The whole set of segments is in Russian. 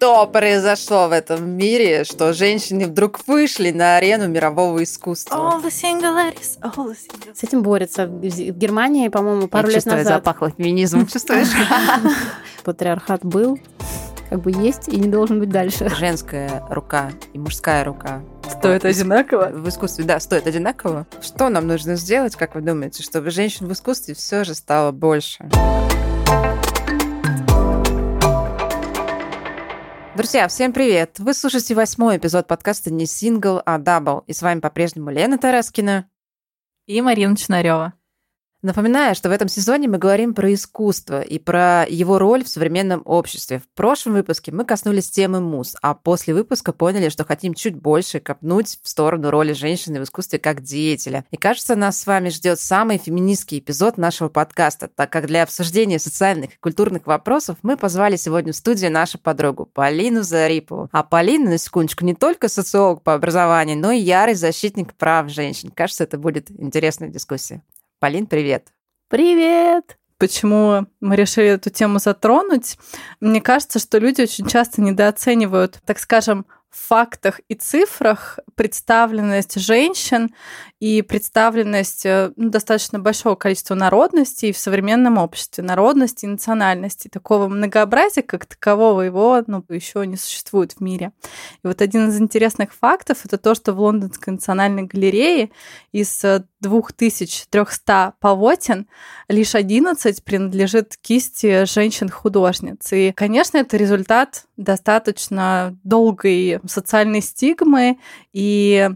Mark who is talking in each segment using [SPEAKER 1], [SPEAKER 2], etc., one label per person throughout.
[SPEAKER 1] что произошло в этом мире, что женщины вдруг вышли на арену мирового искусства.
[SPEAKER 2] All the single ladies, all the single...
[SPEAKER 3] С этим борются. В Германии, по-моему, пару
[SPEAKER 1] Я
[SPEAKER 3] лет
[SPEAKER 1] чувствую,
[SPEAKER 3] назад
[SPEAKER 1] запахло феминизмом, чувствуешь?
[SPEAKER 3] патриархат был, как бы есть и не должен быть дальше.
[SPEAKER 1] Женская рука и мужская рука
[SPEAKER 2] Стоит одинаково?
[SPEAKER 1] в искусстве, да, стоит одинаково. Что нам нужно сделать, как вы думаете, чтобы женщин в искусстве все же стало больше? Друзья, всем привет! Вы слушаете восьмой эпизод подкаста не сингл, а дабл. И с вами по-прежнему Лена Тараскина.
[SPEAKER 2] И Марина Чнарева.
[SPEAKER 1] Напоминаю, что в этом сезоне мы говорим про искусство и про его роль в современном обществе. В прошлом выпуске мы коснулись темы муз, а после выпуска поняли, что хотим чуть больше копнуть в сторону роли женщины в искусстве как деятеля. И кажется, нас с вами ждет самый феминистский эпизод нашего подкаста, так как для обсуждения социальных и культурных вопросов мы позвали сегодня в студию нашу подругу Полину Зарипову. А Полина, на секундочку, не только социолог по образованию, но и ярый защитник прав женщин. Кажется, это будет интересная дискуссия. Полин, привет.
[SPEAKER 3] Привет!
[SPEAKER 2] Почему мы решили эту тему затронуть? Мне кажется, что люди очень часто недооценивают, так скажем, фактах и цифрах представленность женщин и представленность э, ну, достаточно большого количества народностей в современном обществе, народности и национальности. Такого многообразия, как такового, его ну, еще не существует в мире. И вот один из интересных фактов — это то, что в Лондонской национальной галерее из 2300 полотен лишь 11 принадлежит кисти женщин-художниц. И, конечно, это результат достаточно долгой социальной стигмы и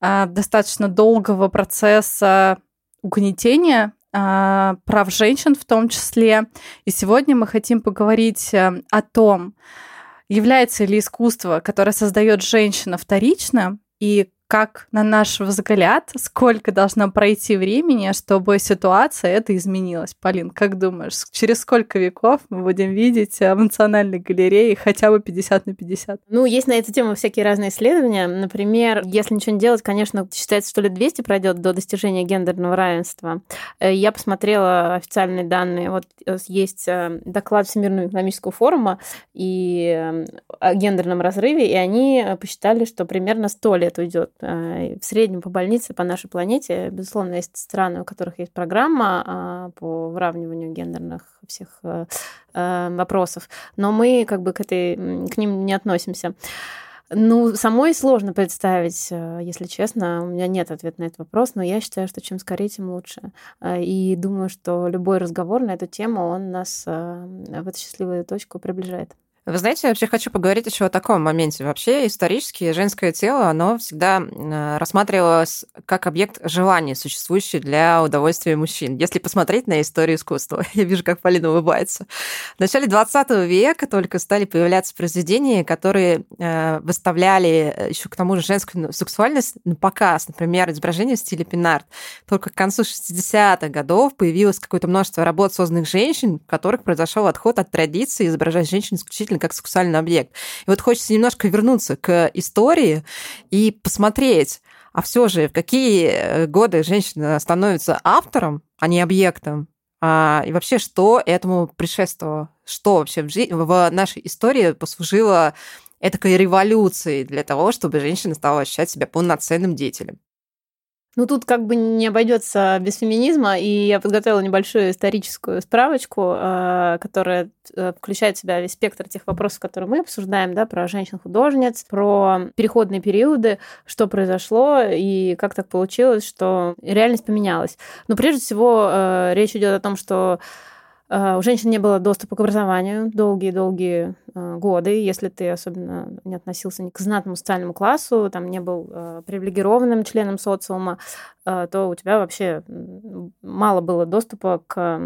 [SPEAKER 2] а, достаточно долгого процесса угнетения а, прав женщин в том числе. И сегодня мы хотим поговорить э, о том, является ли искусство, которое создает женщина вторично, и как, на наш взгляд, сколько должно пройти времени, чтобы ситуация эта изменилась? Полин, как думаешь, через сколько веков мы будем видеть в национальной галерее хотя бы 50 на 50?
[SPEAKER 3] Ну, есть на эту тему всякие разные исследования. Например, если ничего не делать, конечно, считается, что лет 200 пройдет до достижения гендерного равенства. Э, я посмотрела официальные данные. Вот э, есть э, доклад Всемирного экономического форума и о гендерном разрыве, и они посчитали, что примерно 100 лет уйдет в среднем по больнице по нашей планете, безусловно, есть страны, у которых есть программа а, по выравниванию гендерных всех э, э, вопросов, но мы как бы к, этой, к ним не относимся. Ну, самой сложно представить, если честно. У меня нет ответа на этот вопрос, но я считаю, что чем скорее, тем лучше. И думаю, что любой разговор на эту тему, он нас в эту счастливую точку приближает.
[SPEAKER 1] Вы знаете, я вообще хочу поговорить еще о таком моменте. Вообще исторически женское тело, оно всегда рассматривалось как объект желания, существующий для удовольствия мужчин. Если посмотреть на историю искусства, я вижу, как Полина улыбается. В начале 20 века только стали появляться произведения, которые э, выставляли э, еще к тому же женскую сексуальность на показ. Например, изображение в стиле пинарт. Только к концу 60-х годов появилось какое-то множество работ, созданных женщин, в которых произошел отход от традиции изображать женщин исключительно действительно как сексуальный объект. И вот хочется немножко вернуться к истории и посмотреть, а все же в какие э, годы женщина становится автором, а не объектом, а, и вообще, что этому предшествовало? Что вообще в, жи- в нашей истории послужило этакой революцией для того, чтобы женщина стала ощущать себя полноценным деятелем?
[SPEAKER 3] Ну, тут как бы не обойдется без феминизма, и я подготовила небольшую историческую справочку, э, которая э, включает в себя весь спектр тех вопросов, которые мы обсуждаем, да, про женщин-художниц, про переходные периоды, что произошло и как так получилось, что реальность поменялась. Но прежде всего э, речь идет о том, что у женщин не было доступа к образованию долгие-долгие э, годы. Если ты особенно не относился к знатному социальному классу, там не был э, привилегированным членом социума, то у тебя вообще мало было доступа к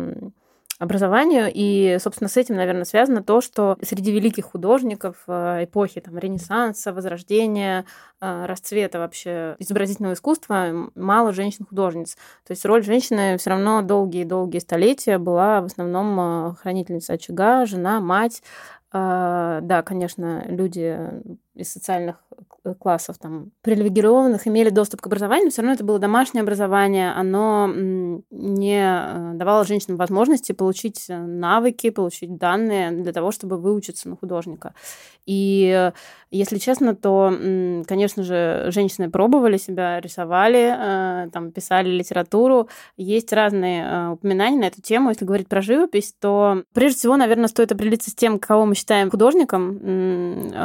[SPEAKER 3] образованию. И, собственно, с этим, наверное, связано то, что среди великих художников э, эпохи там, Ренессанса, Возрождения, э, расцвета вообще изобразительного искусства мало женщин-художниц. То есть роль женщины все равно долгие-долгие столетия была в основном э, хранительница очага, жена, мать. Да, конечно, люди из социальных классов, там, привилегированных, имели доступ к образованию, все равно это было домашнее образование, оно не э, давало женщинам возможности получить навыки, получить данные для того, чтобы выучиться на художника. И если честно, то, конечно же, женщины пробовали себя, рисовали, там, писали литературу. Есть разные упоминания на эту тему. Если говорить про живопись, то прежде всего, наверное, стоит определиться с тем, кого мы считаем художником.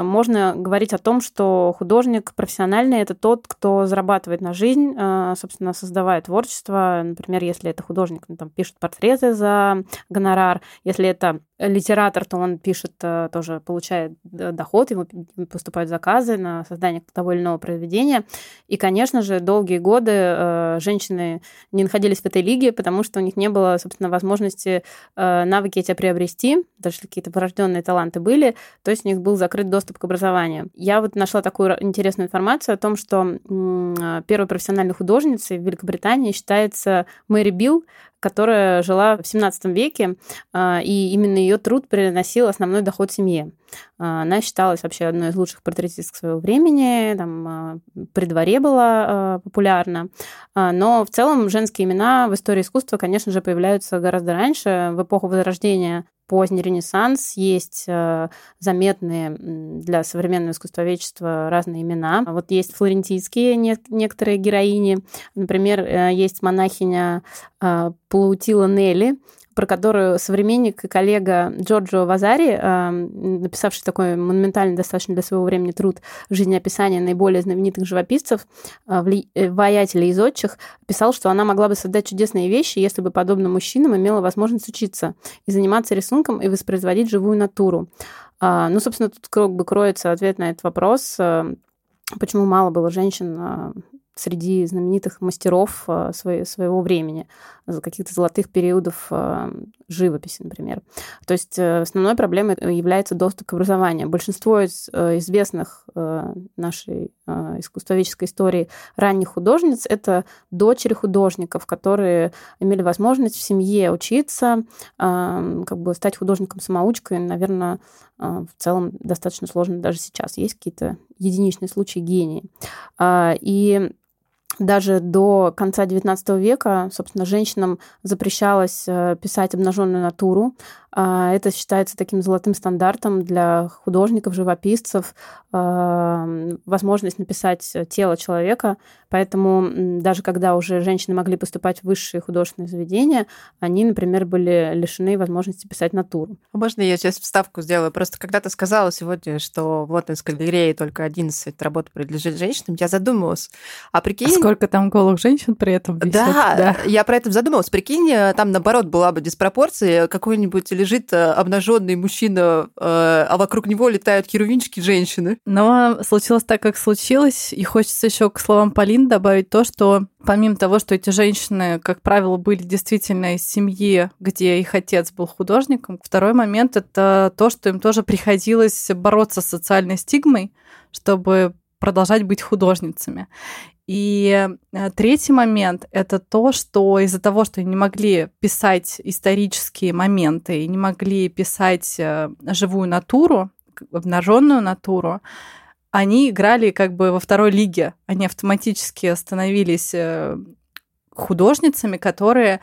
[SPEAKER 3] Можно говорить о том, что художник профессиональный – это тот, кто зарабатывает на жизнь, собственно, создавая творчество. Например, если это художник, он там пишет портреты за гонорар. Если это литератор, то он пишет, э, тоже получает доход, ему поступают заказы на создание того или иного произведения. И, конечно же, долгие годы э, женщины не находились в этой лиге, потому что у них не было, собственно, возможности э, навыки эти приобрести, даже какие-то врожденные таланты были, то есть у них был закрыт доступ к образованию. Я вот нашла такую интересную информацию о том, что первой профессиональной художницей в Великобритании считается Мэри Билл, которая жила в 17 веке, а, и именно ее труд приносил основной доход семье. А, она считалась вообще одной из лучших портретисток своего времени, там, а, при дворе была популярна. Но в целом женские имена в истории искусства, конечно же, появляются гораздо раньше, в эпоху Возрождения поздний Ренессанс, есть заметные для современного искусствоведчества разные имена. Вот есть флорентийские некоторые героини. Например, э, есть монахиня Плаутила Нелли, про которую современник и коллега Джорджо Вазари, написавший такой монументальный достаточно для своего времени труд «Жизнеописание наиболее знаменитых живописцев, э, воятелей и зодчих», писал, что она могла бы создать чудесные вещи, если бы, подобно мужчинам, имела возможность учиться и заниматься рисунком и воспроизводить живую натуру. А, ну, собственно, тут как бы кроется ответ на этот вопрос, э, почему мало было женщин среди знаменитых мастеров э, своего времени, каких-то золотых периодов э, живописи, например. То есть э, основной проблемой является доступ к образованию. Большинство из известных нашей искусствоведческой истории ранних художниц — это дочери художников, которые имели возможность в семье учиться, как бы стать художником-самоучкой, наверное, в целом достаточно сложно даже сейчас. Есть какие-то единичные случаи гении. А, и даже до конца XIX века, собственно, женщинам запрещалось э, писать обнаженную натуру. А, это считается таким золотым стандартом для художников, живописцев, а, возможность написать тело человека. Поэтому даже когда уже женщины могли поступать в высшие художественные заведения, они, например, были лишены возможности писать натуру.
[SPEAKER 1] А можно я сейчас вставку сделаю? Просто когда ты сказала сегодня, что вот из галереи только 11 работ принадлежит женщинам, я задумалась. А прикинь...
[SPEAKER 2] Сколько там голых женщин при этом
[SPEAKER 1] висит? Да, да, я про это задумалась. Прикинь, там, наоборот, была бы диспропорция, какой-нибудь лежит э, обнаженный мужчина, э, а вокруг него летают херувинчики женщины.
[SPEAKER 2] Но случилось так, как случилось, и хочется еще к словам Полины добавить то, что помимо того, что эти женщины, как правило, были действительно из семьи, где их отец был художником, второй момент это то, что им тоже приходилось бороться с социальной стигмой, чтобы продолжать быть художницами. И э, третий момент — это то, что из-за того, что не могли писать исторические моменты не могли писать э, живую натуру, обнаженную натуру, они играли как бы во второй лиге. Они автоматически становились э, художницами, которые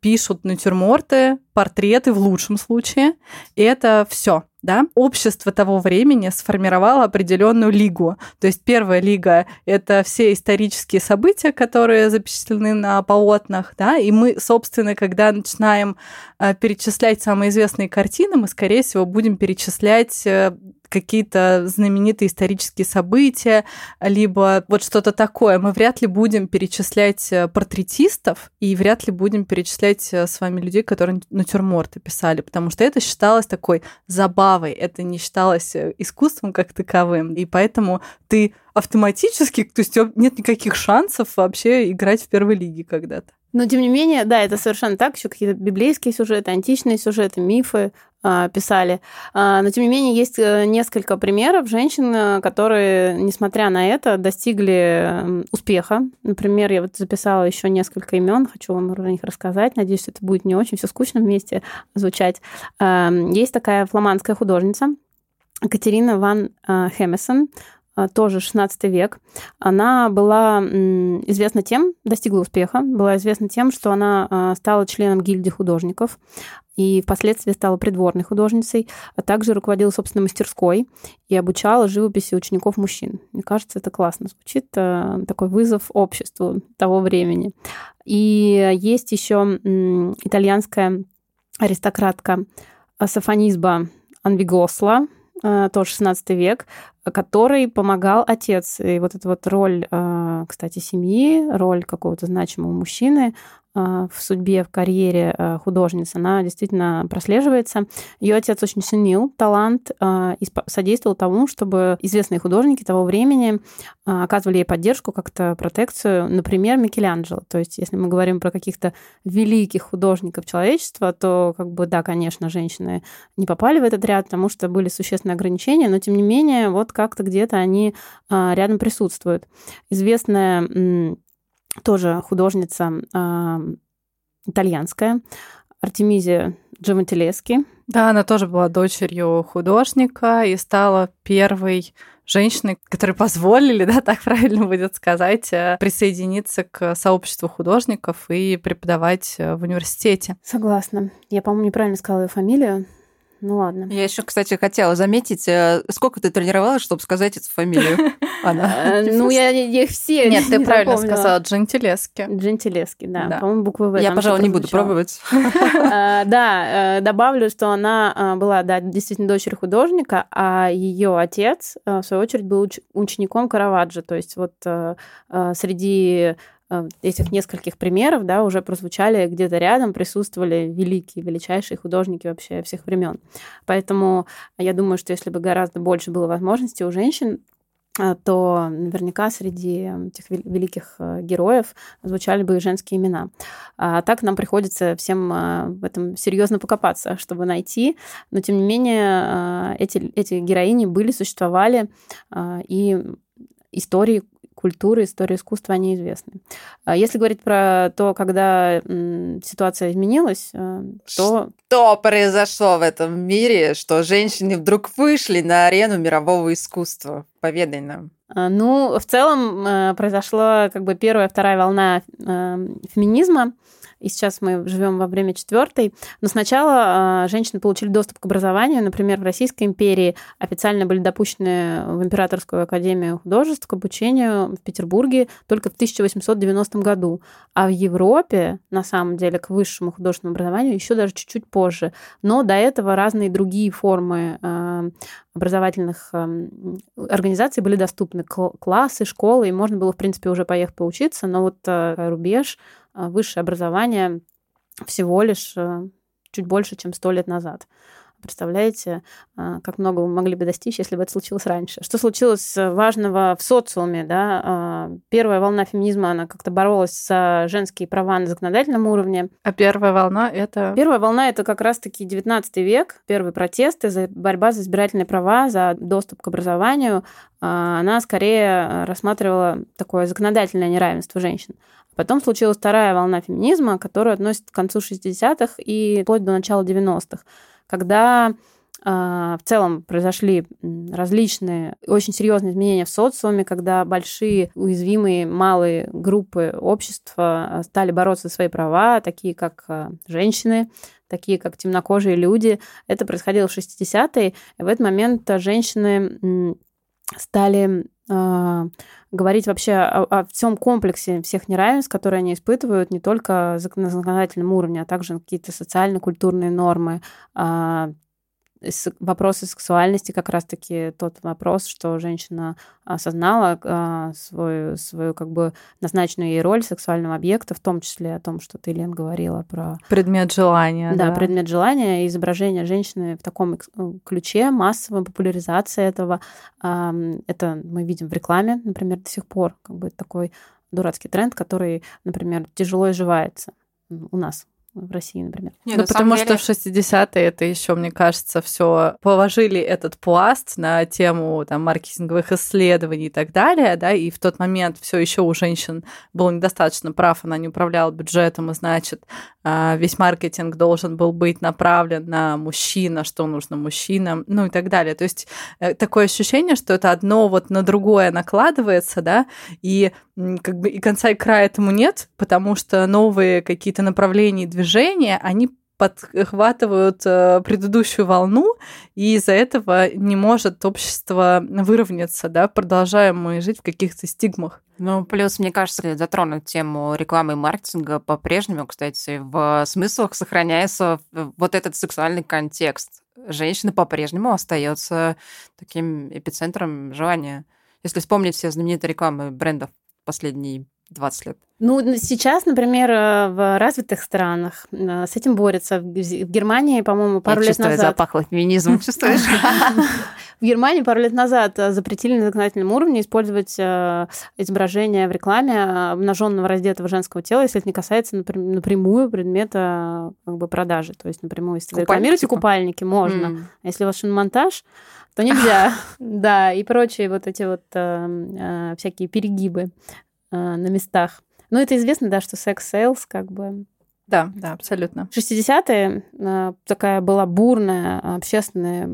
[SPEAKER 2] пишут натюрморты, портреты в лучшем случае. И это все да, общество того времени сформировало определенную лигу. То есть первая лига — это все исторические события, которые запечатлены на полотнах, да, и мы, собственно, когда начинаем э, перечислять самые известные картины, мы, скорее всего, будем перечислять э, какие-то знаменитые исторические события, либо вот что-то такое. Мы вряд ли будем перечислять э, портретистов и вряд ли будем перечислять с вами людей, которые натюрморты писали, потому что это считалось такой забавой, это не считалось э, искусством как таковым, и поэтому ты автоматически, то есть нет никаких шансов вообще играть в первой лиге когда-то.
[SPEAKER 3] Но тем не менее, да, это совершенно так. Еще какие-то библейские сюжеты, античные сюжеты, мифы э, писали. Э, но тем не менее, есть э, несколько примеров женщин, э, которые, несмотря на это, достигли успеха. Например, я вот записала еще несколько имен, хочу вам про них рассказать. Надеюсь, это будет не очень все скучно вместе звучать. Э, есть такая фламандская художница Катерина ван Хемесон. А, тоже 16 век. Она была известна тем, достигла успеха, была известна тем, что она а, стала членом гильдии художников и впоследствии стала придворной художницей, а также руководила собственной мастерской и обучала живописи учеников мужчин. Мне кажется, это классно звучит, э, такой вызов обществу того времени. И есть еще итальянская аристократка Сафонизба Анвигосла, тоже 16 век, который помогал отец. И вот эта вот роль, э, кстати, семьи, роль какого-то значимого мужчины, в судьбе, в карьере а, художницы, она действительно прослеживается. Ее отец очень ценил талант а, и содействовал тому, чтобы известные художники того времени оказывали ей поддержку, как-то протекцию. Например, Микеланджело. То есть, если мы говорим про каких-то великих художников человечества, то, как бы, да, конечно, женщины не попали в этот ряд, потому что были существенные ограничения, но, тем не менее, вот как-то где-то они рядом присутствуют. Известная тоже художница э, итальянская, Артемизия Джавантилески.
[SPEAKER 2] Да, она тоже была дочерью художника и стала первой женщиной, которые позволили, да, так правильно будет сказать, э, присоединиться к сообществу художников и преподавать э, в университете.
[SPEAKER 3] Согласна. Я, по-моему, неправильно сказала ее фамилию. Ну ладно.
[SPEAKER 1] Я еще, кстати, хотела заметить, э, сколько ты тренировалась, чтобы сказать эту фамилию?
[SPEAKER 3] Она. Э, ну, я их все
[SPEAKER 2] Нет, ты правильно сказала, Джентилески.
[SPEAKER 3] Джентилески, да. По-моему, буквы В.
[SPEAKER 1] Я, пожалуй, не буду пробовать.
[SPEAKER 3] Э, да, добавлю, что она была, да, действительно дочерью художника, а ее отец, в свою очередь, был учеником Караваджо. То есть вот среди этих нескольких примеров, да, уже прозвучали где-то рядом, присутствовали великие, величайшие художники вообще всех времен. Поэтому я думаю, что если бы гораздо больше было возможностей у женщин, э, то наверняка среди этих великих э, героев звучали бы и женские имена. А так нам приходится всем в этом серьезно покопаться, чтобы найти. Но тем не менее эти, эти героини были, существовали, и истории культуры, истории искусства, они известны. А если говорить про то, когда ситуация изменилась, э, то...
[SPEAKER 1] Что произошло в этом мире, что женщины вдруг вышли на арену мирового искусства? Поведай нам.
[SPEAKER 3] А, ну, в целом э, произошла как бы первая, вторая волна э, феминизма, и сейчас мы живем во время четвертой. Но сначала э, женщины получили доступ к образованию. Например, в Российской империи официально были допущены в Императорскую академию художеств к обучению в Петербурге только в 1890 году. А в Европе, на самом деле, к высшему художественному образованию еще даже чуть-чуть позже. Но до этого разные другие формы э, образовательных организаций были доступны. Классы, школы, и можно было, в принципе, уже поехать поучиться. Но вот э, рубеж а, высшее образование всего лишь э, чуть больше, чем сто лет назад. Представляете, а, как много вы могли бы достичь, если бы это случилось раньше? Что случилось важного в социуме? Да? А, первая волна феминизма, она как-то боролась за женские права на законодательном уровне.
[SPEAKER 2] А первая волна это?
[SPEAKER 3] Первая волна это как раз-таки 19 век, первые протесты, за борьба за избирательные права, за доступ к образованию. Она скорее рассматривала такое законодательное неравенство женщин. Потом случилась вторая волна феминизма, которая относится к концу 60-х и вплоть до начала 90-х, когда а, в целом произошли различные очень серьезные изменения в социуме, когда большие уязвимые малые группы общества а, стали бороться за свои права, такие как а, женщины, такие как темнокожие люди. Это происходило в 60-е, и в этот момент женщины стали э, говорить вообще о, о всем комплексе всех неравенств, которые они испытывают не только на законодательном уровне, а также какие-то социально-культурные нормы, э, вопросы сексуальности как раз-таки тот вопрос, что женщина осознала а, свою, свою как бы назначенную ей роль сексуального объекта, в том числе о том, что ты, Лен, говорила про...
[SPEAKER 2] Предмет желания.
[SPEAKER 3] Да, да. предмет желания и изображение женщины в таком э, ключе, массовая популяризация этого. Это мы видим в рекламе, например, до сих пор, как бы такой дурацкий тренд, который, например, тяжело изживается у нас в России, например.
[SPEAKER 2] Нет, ну, потому деле... что в 60-е это еще, мне кажется, все положили этот пласт на тему там, маркетинговых исследований и так далее, да, и в тот момент все еще у женщин было недостаточно прав, она не управляла бюджетом, и значит, а, весь маркетинг должен был быть направлен на мужчина, что нужно мужчинам, ну и так далее. То есть э, такое ощущение, что это одно вот на другое накладывается, да, и как бы и конца и края этому нет, потому что новые какие-то направления и движения, они подхватывают э, предыдущую волну, и из-за этого не может общество выровняться, да, продолжаем мы жить в каких-то стигмах.
[SPEAKER 1] Ну, плюс, мне кажется, затронуть тему рекламы и маркетинга по-прежнему, кстати, в смыслах сохраняется вот этот сексуальный контекст. Женщина по-прежнему остается таким эпицентром желания. Если вспомнить все знаменитые рекламы брендов последние 20 лет.
[SPEAKER 3] Ну, сейчас, например, э, в развитых странах э, с этим борются. В Германии, по-моему, пару
[SPEAKER 1] Я
[SPEAKER 3] лет назад...
[SPEAKER 1] запахло феминизмом, чувствуешь?
[SPEAKER 3] В Германии пару лет назад э, запретили на законодательном уровне использовать изображение в рекламе обнаженного раздетого женского тела, если это не касается напрямую предмета как бы продажи. То есть напрямую, если вы рекламируете типа? купальники, можно. А если у вас шиномонтаж, то нельзя. Да, и прочие вот эти вот всякие перегибы на местах. Ну, это известно, да, что sex sells как бы
[SPEAKER 2] да, да, абсолютно.
[SPEAKER 3] 60-е э, такая была бурная общественный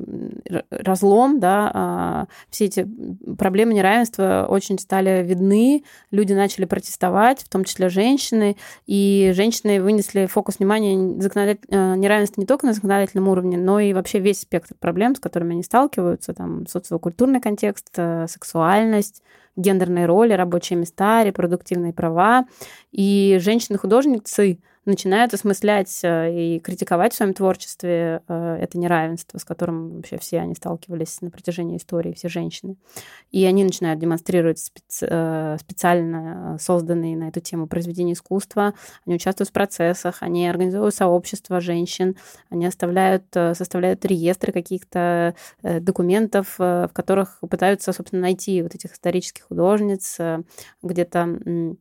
[SPEAKER 3] разлом, да, а, все эти проблемы неравенства очень стали видны, люди начали протестовать, в том числе женщины, и женщины вынесли фокус внимания законодатель... Э, неравенства не только на законодательном уровне, но и вообще весь спектр проблем, с которыми они сталкиваются, там, социокультурный контекст, э, сексуальность, гендерные роли, рабочие места, репродуктивные права. И женщины-художницы начинают осмыслять э, и критиковать в своем творчестве э, это неравенство, с которым вообще все они сталкивались на протяжении истории, все женщины. И они начинают демонстрировать специ э, специально созданные на эту тему произведения искусства, они участвуют в процессах, они организуют сообщества женщин, они оставляют, составляют реестры каких-то документов, в которых пытаются, собственно, найти вот этих исторических художниц, где-то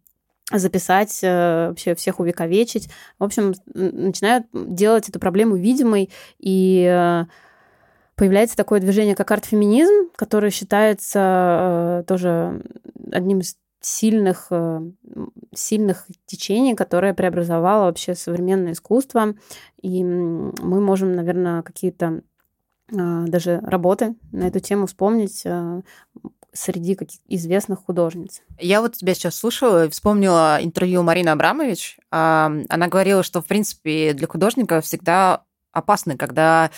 [SPEAKER 3] записать, э, вообще всех увековечить. В общем, начинают делать эту проблему видимой, и э, появляется такое движение, как арт-феминизм, которое считается э, тоже одним из сильных, сильных течений, которое преобразовало вообще современное искусство. И мы можем, наверное, какие-то даже работы на эту тему вспомнить среди каких известных художниц.
[SPEAKER 1] Я вот тебя сейчас слушала и вспомнила интервью Марины Абрамович. Она говорила, что, в принципе, для художника всегда опасно, когда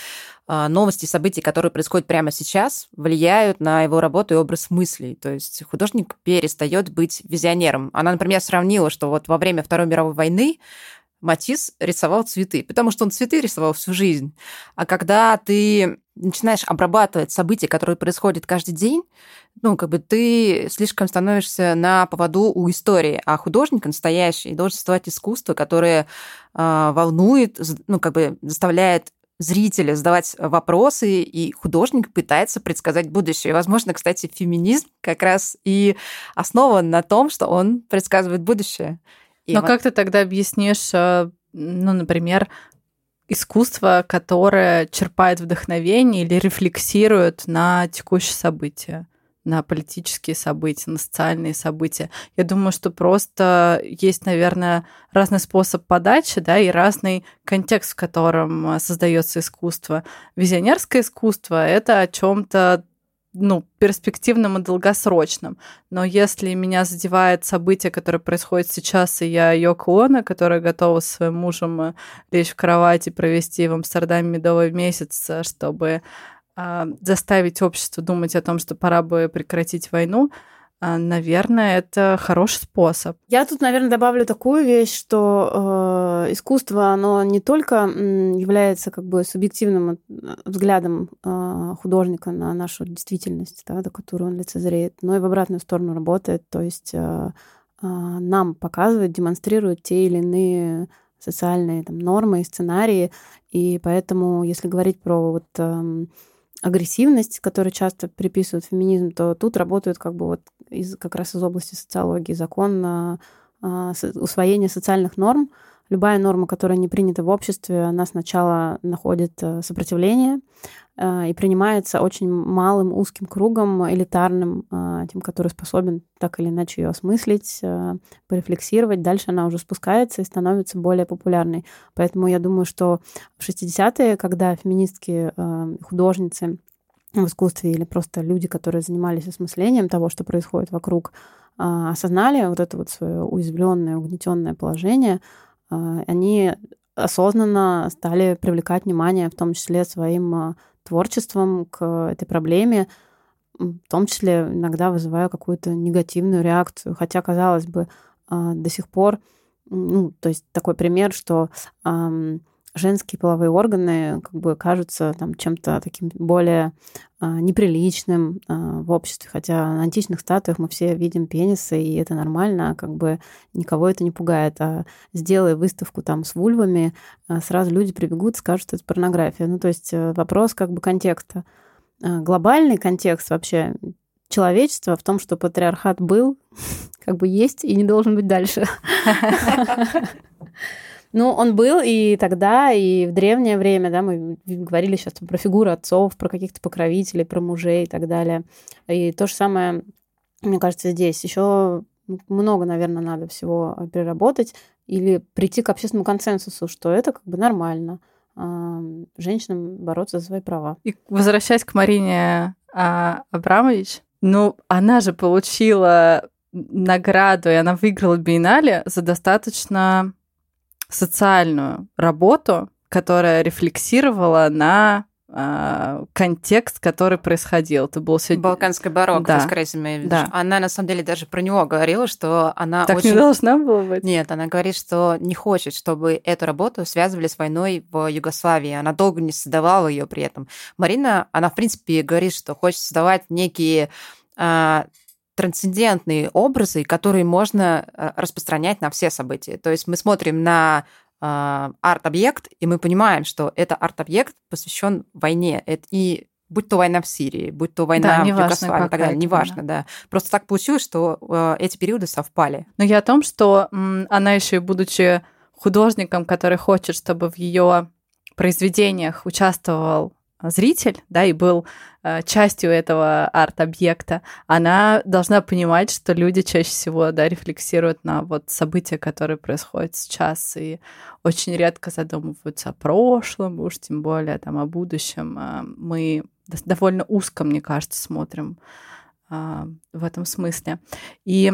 [SPEAKER 1] а, новости, события, которые происходят прямо сейчас, влияют на его работу и образ мыслей. То есть художник перестает быть визионером. Она, например, сравнила, что вот во время Второй мировой войны Матис рисовал цветы, потому что он цветы рисовал всю жизнь. А когда ты начинаешь обрабатывать события, которые происходят каждый день, ну, как бы ты слишком становишься на поводу у истории, а художник настоящий должен создавать искусство, которое э, волнует, ну, как бы заставляет зрителя задавать вопросы, и художник пытается предсказать будущее. Возможно, кстати, феминизм как раз и основан на том, что он предсказывает будущее.
[SPEAKER 2] И Но вот... как ты тогда объяснишь, э, ну, например, искусство, которое черпает вдохновение или рефлексирует на текущие события? на политические события, на социальные события. Я думаю, что просто есть, наверное, разный способ подачи, да, и разный контекст, в котором э, создается искусство. Визионерское искусство это о чем-то ну, перспективным и долгосрочным. Но если меня задевает событие, которое происходит сейчас, и я Йоко Оно, которая готова с своим мужем э, лечь в кровать и провести в Амстердаме медовый месяц, э, чтобы э, заставить общество думать о том, что пора бы прекратить войну, наверное, это хороший способ.
[SPEAKER 3] Я тут, наверное, добавлю такую вещь, что э, искусство, оно не только является как бы субъективным взглядом э, художника на нашу действительность, да, до которой он лицезреет, но и в обратную сторону работает, то есть э, э, нам показывает, демонстрирует те или иные социальные там, нормы и сценарии, и поэтому, если говорить про вот э, агрессивность, которую часто приписывают феминизм, то тут работают как бы вот из, как раз из области социологии закон на а, усвоение социальных норм. любая норма, которая не принята в обществе, она сначала находит э, сопротивление э, и принимается очень малым узким кругом, элитарным, э, тем, который способен так или иначе ее осмыслить, порефлексировать. Дальше она уже спускается и становится более популярной. Поэтому я думаю, что в 60-е, когда феминистки, художницы в искусстве или просто люди, которые занимались осмыслением того, что происходит вокруг, осознали вот это вот свое уязвленное, угнетенное положение, а, они осознанно стали привлекать внимание, в том числе своим а, творчеством к этой проблеме, в том числе иногда вызывая какую-то негативную реакцию. Хотя, казалось бы, а, до сих пор, ну, то есть такой пример, что женские половые органы как бы кажутся там чем-то таким более а, неприличным а, в обществе, хотя на античных статуях мы все видим пенисы, и это нормально, а как бы никого это не пугает. А сделай выставку там с вульвами, а, сразу люди прибегут скажут, что это порнография. Ну, то есть э, вопрос как бы контекста. А, глобальный контекст вообще человечества в том, что патриархат был, как бы есть и не должен быть дальше. Ну, он был и тогда, и в древнее время, да, мы говорили сейчас про фигуры отцов, про каких-то покровителей, про мужей и так далее. И то же самое, мне кажется, здесь. Еще много, наверное, надо всего переработать или прийти к общественному консенсусу, что это как бы нормально женщинам бороться за свои права.
[SPEAKER 2] И возвращаясь к Марине а, Абрамович, ну, она же получила награду, и она выиграла биеннале за достаточно социальную работу, которая рефлексировала на э, контекст, который происходил. Это был
[SPEAKER 1] сегодня... Балканская барокко, да. скорее всего, да. Она, на самом деле, даже про него говорила, что она
[SPEAKER 2] Так
[SPEAKER 1] очень...
[SPEAKER 2] не должна была быть?
[SPEAKER 1] Нет, она говорит, что не хочет, чтобы эту работу связывали с войной в Югославии. Она долго не создавала ее при этом. Марина, она, в принципе, говорит, что хочет создавать некие а, трансцендентные образы, которые можно э, распространять на все события. То есть мы смотрим на э, арт-объект, и мы понимаем, что это арт-объект посвящен войне. Это и будь то война в Сирии, будь то война да, в Югославии и так далее, неважно, да. да. Просто так получилось, что э, эти периоды совпали.
[SPEAKER 2] Но я о том, что м, она еще и будучи художником, который хочет, чтобы в ее произведениях участвовал зритель, да, и был э, частью этого арт-объекта, она должна понимать, что люди чаще всего, да, рефлексируют на вот события, которые происходят сейчас, и очень редко задумываются о прошлом, уж тем более там о будущем. А мы довольно узко, мне кажется, смотрим а, в этом смысле. И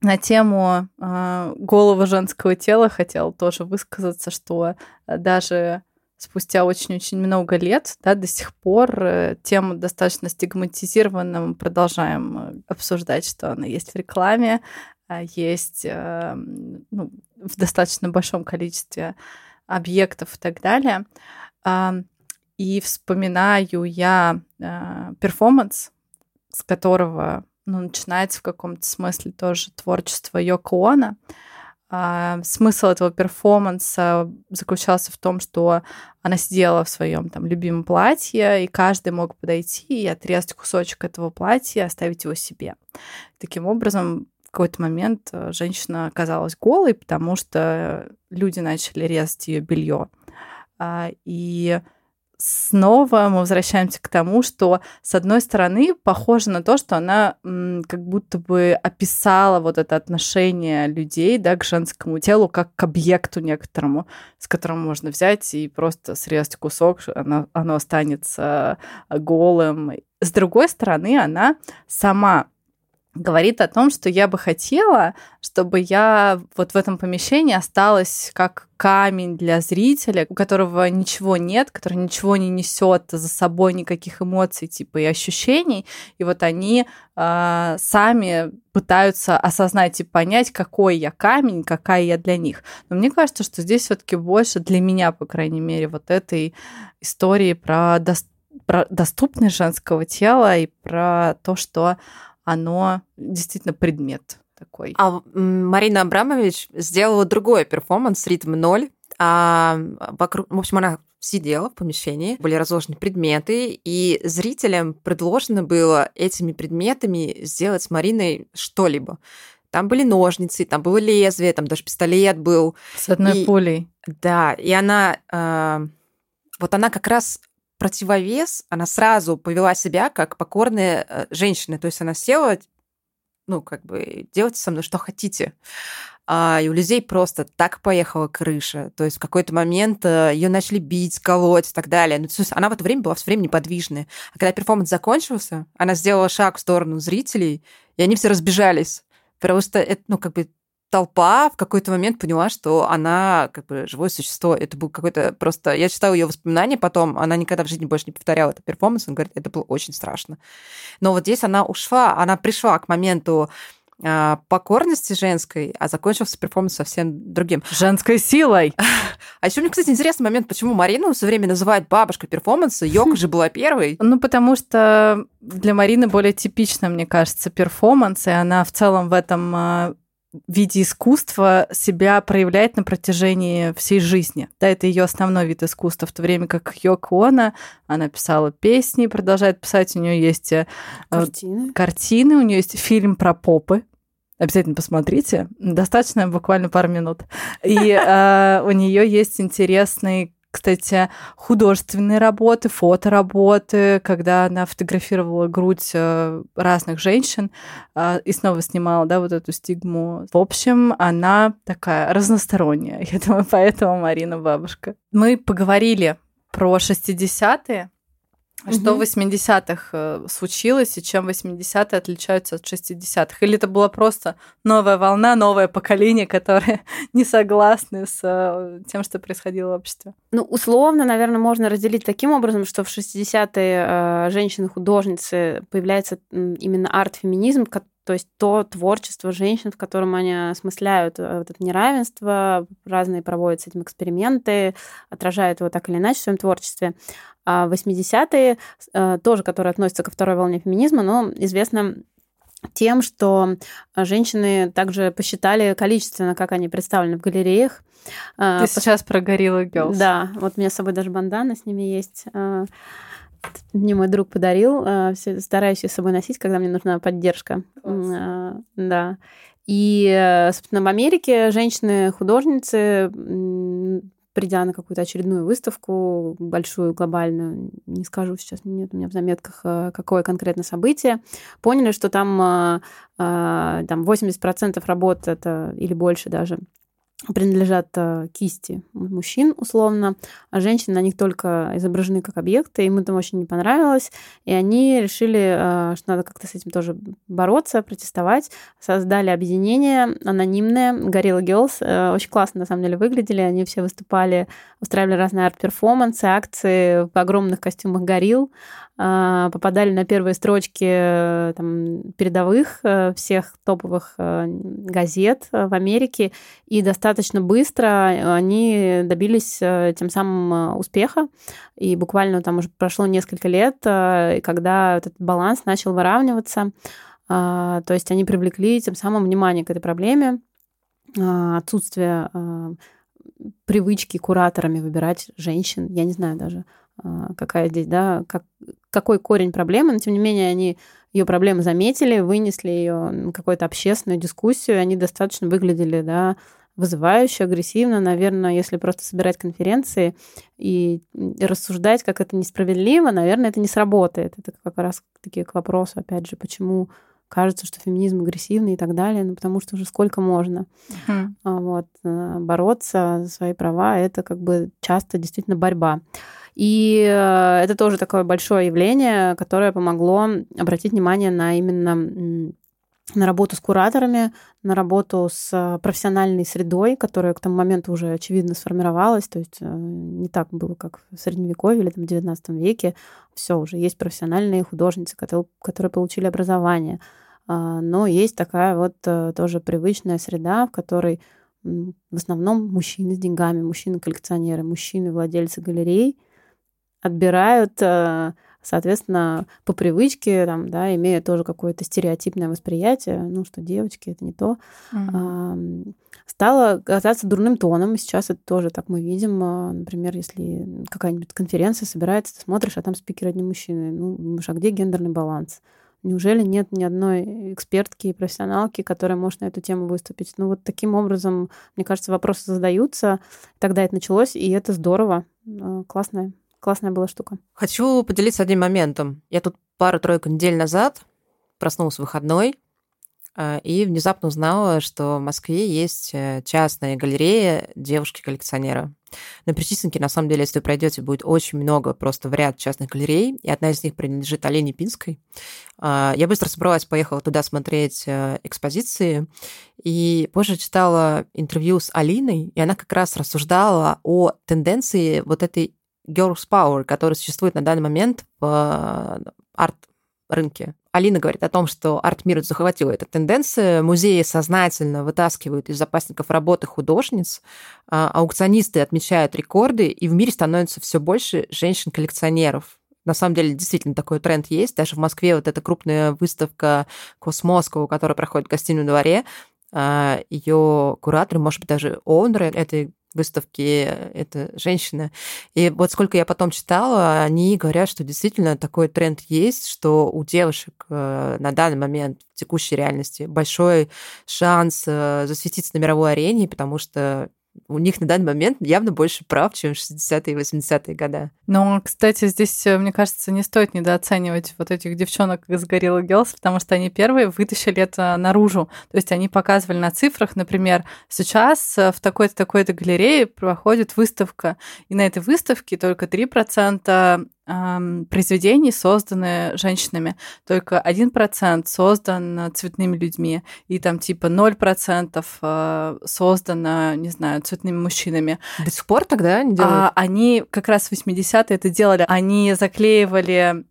[SPEAKER 2] на тему э, голого женского тела хотела тоже высказаться, что даже спустя очень-очень много лет, да, до сих пор э, тему достаточно стигматизированную продолжаем э, обсуждать, что она есть в рекламе, а есть эм, ну, в достаточно большом количестве объектов и так далее. И вспоминаю я э, перформанс, с которого ну, начинается в каком-то смысле тоже творчество Йоко Оно, а, смысл этого перформанса заключался в том, что она сидела в своем там любимом платье, и каждый мог подойти и отрезать кусочек этого платья оставить его себе. Таким образом, в какой-то момент э, женщина оказалась голой, потому что люди начали резать ее белье. А, и снова мы возвращаемся к тому, что, с одной стороны, похоже на то, что она как будто бы описала вот это отношение людей да, к женскому телу как к объекту некоторому, с которым можно взять и просто срезать кусок, оно, оно останется голым. С другой стороны, она сама говорит о том, что я бы хотела, чтобы я вот в этом помещении осталась как камень для зрителя, у которого ничего нет, который ничего не несет за собой никаких эмоций типа и ощущений, и вот они э, сами пытаются осознать и понять, какой я камень, какая я для них. Но мне кажется, что здесь все-таки больше для меня, по крайней мере, вот этой истории про, до... про доступность женского тела и про то, что оно действительно предмет такой.
[SPEAKER 1] А Марина Абрамович сделала другой перформанс «Ритм ноль». А, вокруг, в общем, она сидела в помещении, были разложены предметы, и зрителям предложено было этими предметами сделать с Мариной что-либо. там были ножницы, там было лезвие, там даже пистолет был.
[SPEAKER 2] С одной
[SPEAKER 1] И-
[SPEAKER 2] пулей.
[SPEAKER 1] Да, и она, э, вот она как раз противовес, она сразу повела себя как покорная э, женщина, то есть она села, ну, как бы, делайте со мной что хотите. А, и у людей просто так поехала крыша. То есть в какой-то момент ее начали бить, колоть и так далее. Ну, то есть она в это время была все время неподвижная. А когда перформанс закончился, она сделала шаг в сторону зрителей, и они все разбежались. Просто это, ну, как бы толпа в какой-то момент поняла, что она как бы живое существо. Это был какой-то просто... Я читала ее воспоминания потом, она никогда в жизни больше не повторяла этот перформанс, он говорит, это было очень страшно. Но вот здесь она ушла, она пришла к моменту а, покорности женской, а закончился перформанс совсем другим.
[SPEAKER 2] Женской силой.
[SPEAKER 1] А еще мне, кстати, интересный момент, почему Марину все время называют бабушкой перформанса, Йоко же была первой.
[SPEAKER 2] Ну, потому что для Марины более типично, мне кажется, перформанс, и она в целом в этом а, виде искусства себя проявляет на протяжении всей жизни. Да, это ее основной вид искусства, в то время как Йоко Оно, она писала песни, продолжает писать, у нее есть э,
[SPEAKER 3] Картины.
[SPEAKER 2] картины, у нее есть фильм про попы. Обязательно посмотрите. Достаточно буквально пару минут. И э, у нее есть интересный кстати, художественные работы, фотоработы, когда она фотографировала грудь э, разных женщин э, и снова снимала, да, вот эту стигму. В общем, она такая разносторонняя. Я думаю, поэтому Марина бабушка. Мы поговорили про 60-е, что в
[SPEAKER 3] Мгм.
[SPEAKER 2] 80-х э, случилось и чем 80-е отличаются от 60-х? Или это была просто новая волна, новое поколение, которое не согласны с э, тем, что происходило в обществе?
[SPEAKER 3] Ну, условно, наверное, можно разделить таким образом, что в 60-е э, женщины-художницы появляется именно арт-феминизм, то есть то творчество женщин, в котором они осмысляют э, вот это неравенство, разные проводят с этим эксперименты, отражают его так или иначе в своем творчестве. А 80-е, э, тоже, которые относятся ко второй волне феминизма, но известно тем, что женщины также посчитали количественно, как они представлены в галереях.
[SPEAKER 2] Ты сейчас про Gorilla Girls.
[SPEAKER 3] да, вот у меня с собой даже бандана с ними есть. Мне мой друг подарил. всё- Стараюсь ее с собой носить, когда мне нужна поддержка.
[SPEAKER 2] Класс.
[SPEAKER 3] А, Да. И, э, собственно, в Америке женщины-художницы, придя на какую-то очередную выставку, большую, глобальную, не скажу сейчас, нет у меня в заметках, э, какое конкретно событие, поняли, что там, там 80% работ это, или больше даже, принадлежат э, кисти мужчин, условно, а женщины на них только изображены как объекты. Им это очень не понравилось, и они решили, э, что надо как-то с этим тоже бороться, протестовать. Создали объединение анонимное Gorilla Girls. Э, Очень классно, на самом деле, выглядели. Они все выступали, устраивали разные арт-перформансы, акции в огромных костюмах горилл, э, попадали на первые строчки там, передовых всех топовых газет в Америке, и достаточно быстро они добились э, тем самым э, успеха. И буквально там уже прошло несколько лет, э, когда этот баланс начал выравниваться, то есть они привлекли тем самым внимание к этой проблеме, отсутствие привычки кураторами выбирать женщин. Я не знаю даже, какая здесь, да, как, какой корень проблемы, но тем не менее они ее проблемы заметили, вынесли ее на какую-то общественную дискуссию, они достаточно выглядели, да, вызывающе, агрессивно, наверное, если просто собирать конференции и рассуждать, как это несправедливо, наверное, это не сработает. Это как раз таки к вопросу, опять же, почему кажется, что феминизм агрессивный и так далее, ну потому что уже сколько можно. А, Вот, э, бороться за свои права, это как бы часто действительно борьба. И э, это тоже такое большое явление, которое помогло обратить внимание на именно на работу с кураторами, на работу с э, профессиональной средой, которая к тому моменту уже очевидно сформировалась, то есть э, не так было, как в Средневековье или там, в XIX веке. Все, уже есть профессиональные художницы, которые, которые получили образование. А, Но есть такая вот э, тоже привычная среда, в которой в основном мужчины с деньгами, мужчины-коллекционеры, мужчины-владельцы галерей отбирают, соответственно, по привычке, там, да, имея тоже какое-то стереотипное восприятие, ну, что девочки это не то, ам, стало казаться дурным тоном. И сейчас это тоже так мы видим. А, Например, если какая-нибудь конференция собирается, ты смотришь, а там спикер одни мужчины. Ну, думаешь, а где гендерный баланс? Неужели нет ни одной экспертки и профессионалки, которая может на эту тему выступить? Ну вот таким образом, мне кажется, вопросы задаются. Тогда это началось, и это здорово. А, классная, была штука.
[SPEAKER 1] Хочу поделиться одним моментом. Я тут пару-тройку недель назад проснулась в выходной, а, и внезапно узнала, что в Москве есть э, частная галерея девушки-коллекционера. На Причистенке, на самом деле, если вы пройдете, будет очень много просто в ряд частных галерей, и одна из них принадлежит Олене Пинской. А, я быстро собралась, поехала туда смотреть э, экспозиции, и позже читала интервью с Алиной, и она как раз рассуждала о тенденции вот этой girls power, которая существует на данный момент в э, арт-рынке. Алина говорит о том, что арт-мир захватила эта тенденция. Музеи сознательно вытаскивают из запасников работы художниц, а аукционисты отмечают рекорды, и в мире становится все больше женщин-коллекционеров. На самом деле, действительно, такой тренд есть. Даже в Москве вот эта крупная выставка Космоскова, которая проходит в гостином дворе, а, ее кураторы, может быть, даже оунеры этой выставки это женщина. И вот сколько я потом читала, они говорят, что действительно такой тренд есть, что у девушек э, на данный момент в текущей реальности большой шанс э, засветиться на мировой арене, потому что у них на данный момент явно больше прав, чем в 60-е и 80-е годы.
[SPEAKER 2] Но, кстати, здесь, э, мне кажется, не стоит недооценивать вот этих девчонок из Gorilla Girls, потому что они первые вытащили это наружу. То есть они показывали на цифрах, например, сейчас э, в такой-то такой-то галерее проходит выставка, и на этой выставке только 3% произведений созданы женщинами, только 1% создан цветными людьми, и там типа 0% э, создано, не знаю, цветными мужчинами.
[SPEAKER 1] До сих пор тогда они делают?
[SPEAKER 2] А, они как раз в 80-е это делали. Они заклеивали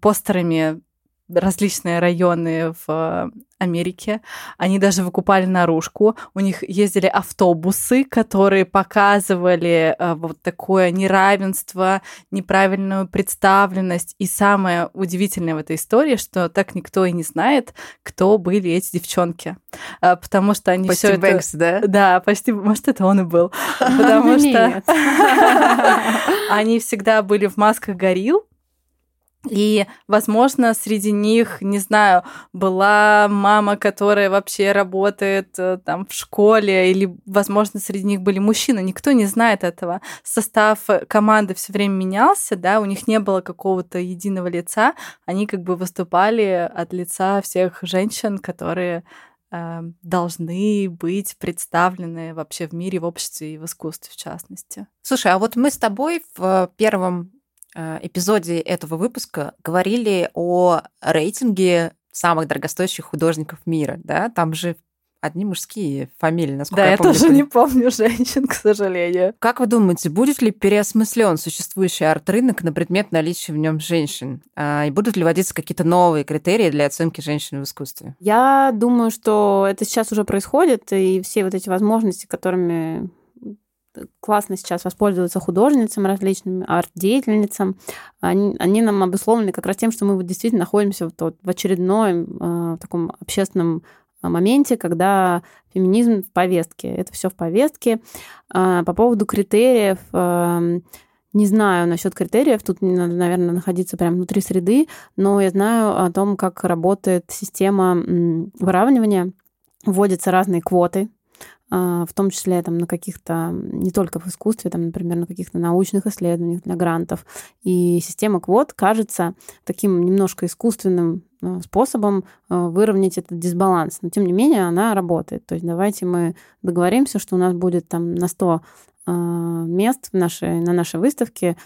[SPEAKER 2] постерами различные районы в Америке. Они даже выкупали наружку. У них ездили автобусы, которые показывали э, вот такое неравенство, неправильную представленность. И самое удивительное в этой истории, что так никто и не знает, кто были эти девчонки. Э, потому что они
[SPEAKER 1] все
[SPEAKER 2] это...
[SPEAKER 1] да?
[SPEAKER 2] Да, почти, может, это он и был. Потому что они всегда были в масках горилл, и, возможно, среди них, не знаю, была мама, которая вообще работает э, там в школе, или, возможно, среди них были мужчины. Никто не знает этого. Состав команды все время менялся, да, у них не было какого-то единого лица. Они как бы выступали от лица всех женщин, которые э, должны быть представлены вообще в мире, в обществе и в искусстве в частности.
[SPEAKER 1] Слушай, а вот мы с тобой в первом Э, эпизоде этого выпуска говорили о рейтинге самых дорогостоящих художников мира, да? Там же одни мужские фамилии, насколько
[SPEAKER 2] да,
[SPEAKER 1] я,
[SPEAKER 2] я
[SPEAKER 1] помню.
[SPEAKER 2] Да, я тоже не помню женщин, к сожалению.
[SPEAKER 1] Как вы думаете, будет ли переосмыслен существующий арт-рынок на предмет наличия в нем женщин? А, и будут ли вводиться какие-то новые критерии для оценки женщин в искусстве?
[SPEAKER 3] Я думаю, что это сейчас уже происходит, и все вот эти возможности, которыми классно сейчас воспользоваться художницам различным, арт-деятельницам. Они, они нам обусловлены как раз тем, что мы вот действительно находимся вот, вот в очередном э, таком общественном а, моменте, когда феминизм в повестке. Это все в повестке. Э, по поводу критериев, э, не знаю насчет критериев, тут надо, наверное, находиться прямо внутри среды, но я знаю о том, как работает система выравнивания. Вводятся разные квоты в том числе там, на каких-то, не только в искусстве, там, например, на каких-то научных исследованиях для грантов. И система квот кажется таким немножко искусственным а, способом а, выровнять этот дисбаланс. Но, тем не менее, она работает. То есть давайте мы договоримся, что у нас будет там на 100 мест в нашей, на нашей выставке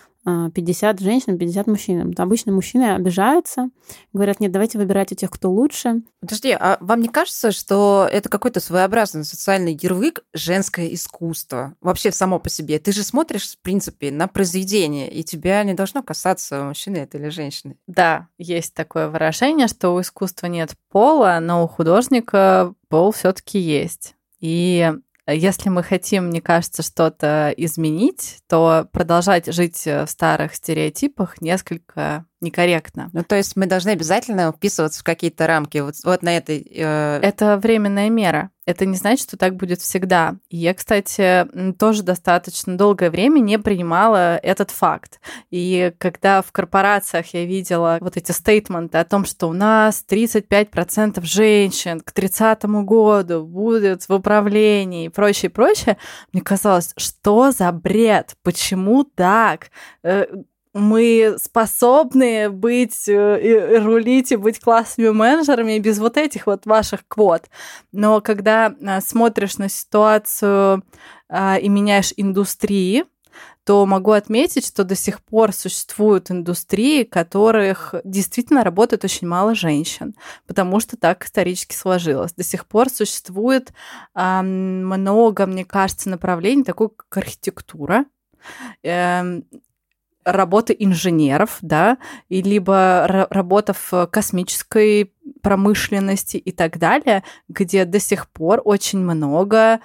[SPEAKER 3] 50 женщин, 50 мужчин. Обычно мужчины обижаются, говорят, нет, давайте выбирать у тех, кто лучше.
[SPEAKER 1] Подожди, а вам не кажется, что это какой-то своеобразный социальный ярлык женское искусство? Вообще само по себе. Ты же смотришь, в принципе, на произведение, и тебя не должно касаться, мужчины это или женщины.
[SPEAKER 2] Да, есть такое выражение, что у искусства нет пола, но у художника пол все таки есть. И если мы хотим, мне кажется, что-то изменить, то продолжать жить в старых стереотипах несколько некорректно.
[SPEAKER 1] Ну, то есть мы должны обязательно вписываться в какие-то рамки. Вот, вот на этой... Э...
[SPEAKER 2] Это временная мера. Это не значит, что так будет всегда. И я, кстати, тоже достаточно долгое время не принимала этот факт. И когда в корпорациях я видела вот эти стейтменты о том, что у нас 35% женщин к 30 году будет в управлении и прочее, прочее, мне казалось, что за бред? Почему так? Э, мы способны быть, э, и рулить и быть классными менеджерами без вот этих вот ваших квот. Но когда а, смотришь на ситуацию а, и меняешь индустрии, то могу отметить, что до сих пор существуют индустрии, в которых действительно работает очень мало женщин, потому что так исторически сложилось. До сих пор существует э, много, мне кажется, направлений, такой как архитектура, эм, работы инженеров, да, и либо работа в космической промышленности и так далее, где до сих пор очень много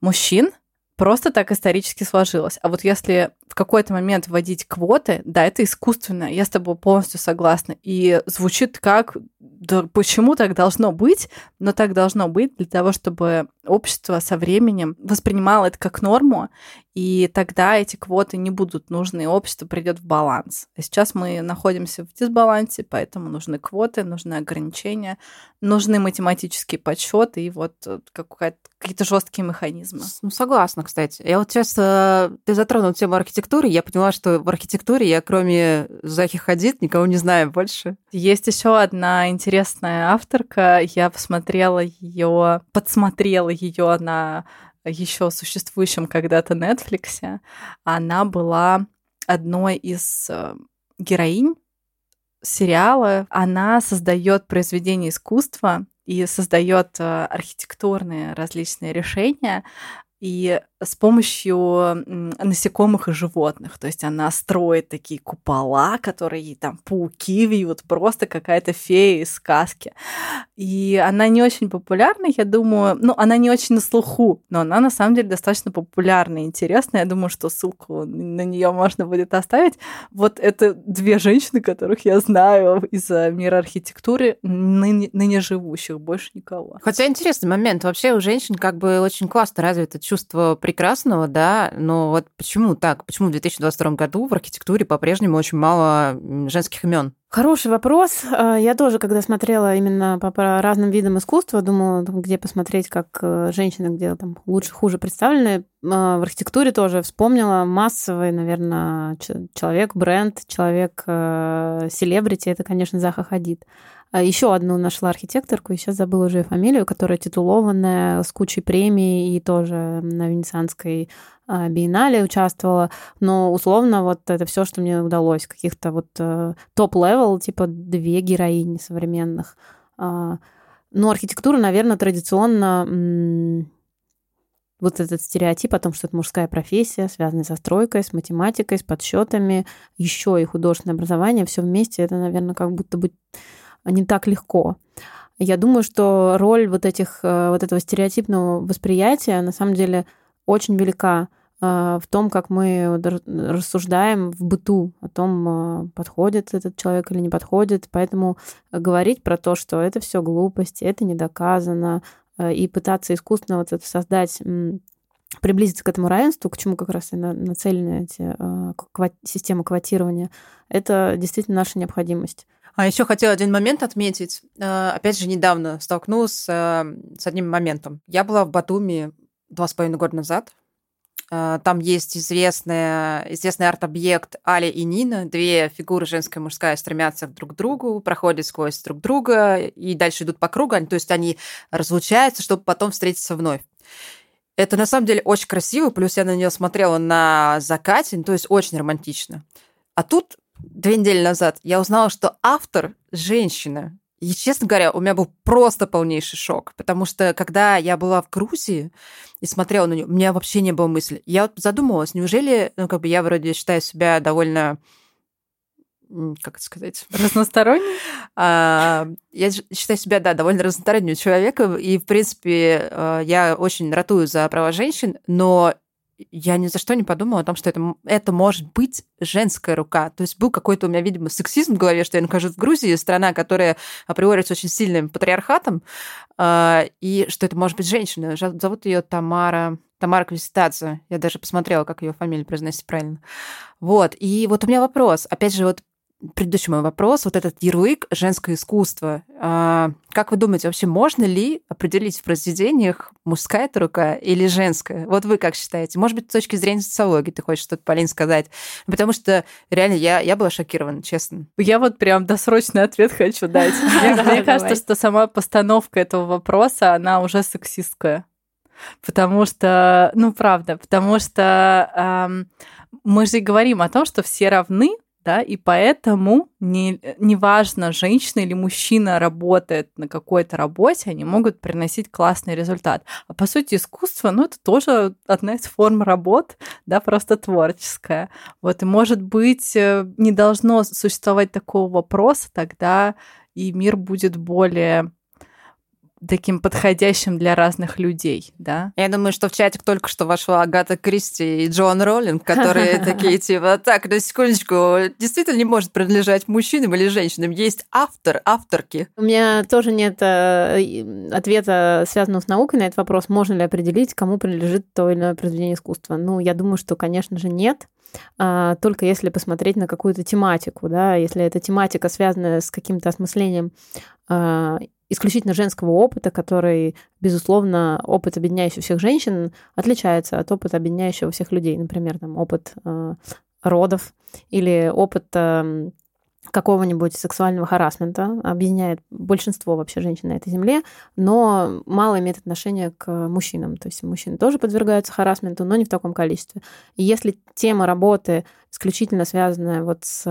[SPEAKER 2] мужчин, просто так исторически сложилось. А вот если в какой-то момент вводить квоты, да, это искусственно, я с тобой полностью согласна. И звучит как, да почему так должно быть, но так должно быть для того, чтобы общество со временем воспринимало это как норму, и тогда эти квоты не будут нужны, общество придет в баланс. А сейчас мы находимся в дисбалансе, поэтому нужны квоты, нужны ограничения, нужны математические подсчеты и вот э, какие-то жесткие механизмы.
[SPEAKER 1] Ну, согласна, кстати. Я вот сейчас, э, ты затронул тему архитектуры, я поняла, что в архитектуре я кроме Захи Хадид никого не знаю больше.
[SPEAKER 2] Есть еще одна интересная авторка, я посмотрела ее, подсмотрела ее на еще существующем когда-то Netflix. Она была одной из э, героинь сериала. Она создает произведения искусства и создает э, архитектурные различные решения, и с помощью насекомых и животных. То есть она строит такие купола, которые там пауки вьют, просто какая-то фея из сказки. И она не очень популярна, я думаю, ну, она не очень на слуху, но она на самом деле достаточно популярна и интересная. Я думаю, что ссылку на нее можно будет оставить. Вот это две женщины, которых я знаю из мира архитектуры, ныне, ныне живущих, больше никого.
[SPEAKER 1] Хотя интересный момент. Вообще у женщин как бы очень классно развито чувство прекрасного, да, но вот почему так? Почему в 2022 году в архитектуре по-прежнему очень мало женских имен?
[SPEAKER 3] Хороший вопрос. А, я тоже, когда смотрела именно по, разным видам искусства, думала, где посмотреть, как э, женщины, где там лучше, хуже представлены. А, в архитектуре тоже вспомнила массовый, наверное, человек, бренд, человек, э, селебрити. Это, конечно, Заха Хадид. А еще одну нашла архитекторку, сейчас забыла уже фамилию, которая титулованная, с кучей премий и тоже на Венецианской биеннале участвовала, но условно вот это все, что мне удалось, каких-то вот э, top-level, типа две героини современных. А, ну, архитектура, наверное, традиционно вот этот стереотип о том, что это мужская профессия, связанная со стройкой, с математикой, с подсчетами, еще и художественное образование, все вместе, это, наверное, как будто бы не так легко. Я думаю, что роль вот, этих, э, вот этого стереотипного восприятия на самом деле очень велика в том, как мы рассуждаем в быту о том, э, подходит этот человек или не подходит. Поэтому говорить про то, что это все глупости, это не доказано, и пытаться искусственно вот это создать приблизиться к этому равенству, к чему как раз и нацелены эти системы квотирования, это действительно наша необходимость.
[SPEAKER 1] А еще хотела один момент отметить. Опять же, недавно столкнулась с одним моментом. Я была в Батуми два с половиной года назад. Э, там есть известный, известный арт-объект Али и Нина. Две фигуры, женская и мужская, стремятся друг к другу, проходят сквозь друг друга и дальше идут по кругу. То есть они разлучаются, чтобы потом встретиться вновь. Это на самом деле очень красиво, плюс я на нее смотрела на закате, то есть очень романтично. А тут две недели назад я узнала, что автор женщина. И, честно говоря, у меня был просто полнейший шок, потому что когда я была в Грузии и смотрела на нее, у меня вообще не было мысли. Я вот задумалась, неужели, ну, как бы я вроде считаю себя довольно как это сказать?
[SPEAKER 2] Разносторонний?
[SPEAKER 1] А, я считаю себя, да, довольно разносторонним человеком, и, в принципе, а, я очень ратую за права женщин, но я ни за что не подумала о том, что это, это может быть женская рука. То есть был какой-то у меня, видимо, сексизм в голове, что я нахожусь в Грузии, страна, которая априори с очень сильным патриархатом, э, и что это может быть женщина. Зовут ее Тамара Тамара Квиситадзе. Я даже посмотрела, как ее фамилия произносить правильно. Вот. И вот у меня вопрос. Опять же, вот предыдущий мой вопрос, вот этот ярлык «женское искусство». А, как вы думаете, вообще можно ли определить в произведениях, мужская это рука или женская? Вот вы как считаете? Может быть, с точки зрения социологии ты хочешь что-то, Полин, сказать? Потому что реально я, я была шокирована, честно.
[SPEAKER 2] Я вот прям досрочный ответ хочу дать. Мне кажется, что сама постановка этого вопроса, она уже сексистская. Потому что, ну правда, потому что мы же говорим о том, что все равны, да, и поэтому не, неважно, женщина или мужчина работает на какой-то работе, они могут приносить классный результат. А по сути искусство, ну, это тоже одна из форм работ, да, просто творческая. Вот, и может быть, э, не должно существовать такого вопроса, тогда и мир будет более таким подходящим для разных людей, да?
[SPEAKER 1] Я думаю, что в чатик только что вошла Агата Кристи и Джон Роллинг, которые такие типа, так, на секундочку, действительно не может принадлежать мужчинам или женщинам. Есть автор, авторки.
[SPEAKER 3] У меня тоже нет э, ответа, связанного с наукой на этот вопрос. Можно ли определить, кому принадлежит то или иное произведение искусства? Ну, я думаю, что, конечно же, нет только если посмотреть на какую-то тематику, да, если эта тематика связана с каким-то осмыслением а, исключительно женского опыта, который, безусловно, опыт, объединяющий всех женщин, отличается от опыта, объединяющего всех людей. Например, там, опыт э, родов или опыт какого-нибудь сексуального харасмента, объединяет большинство вообще женщин на этой земле, но мало имеет отношение к мужчинам. То есть мужчины тоже подвергаются харасменту, но не в таком количестве. И если тема работы исключительно связанная вот с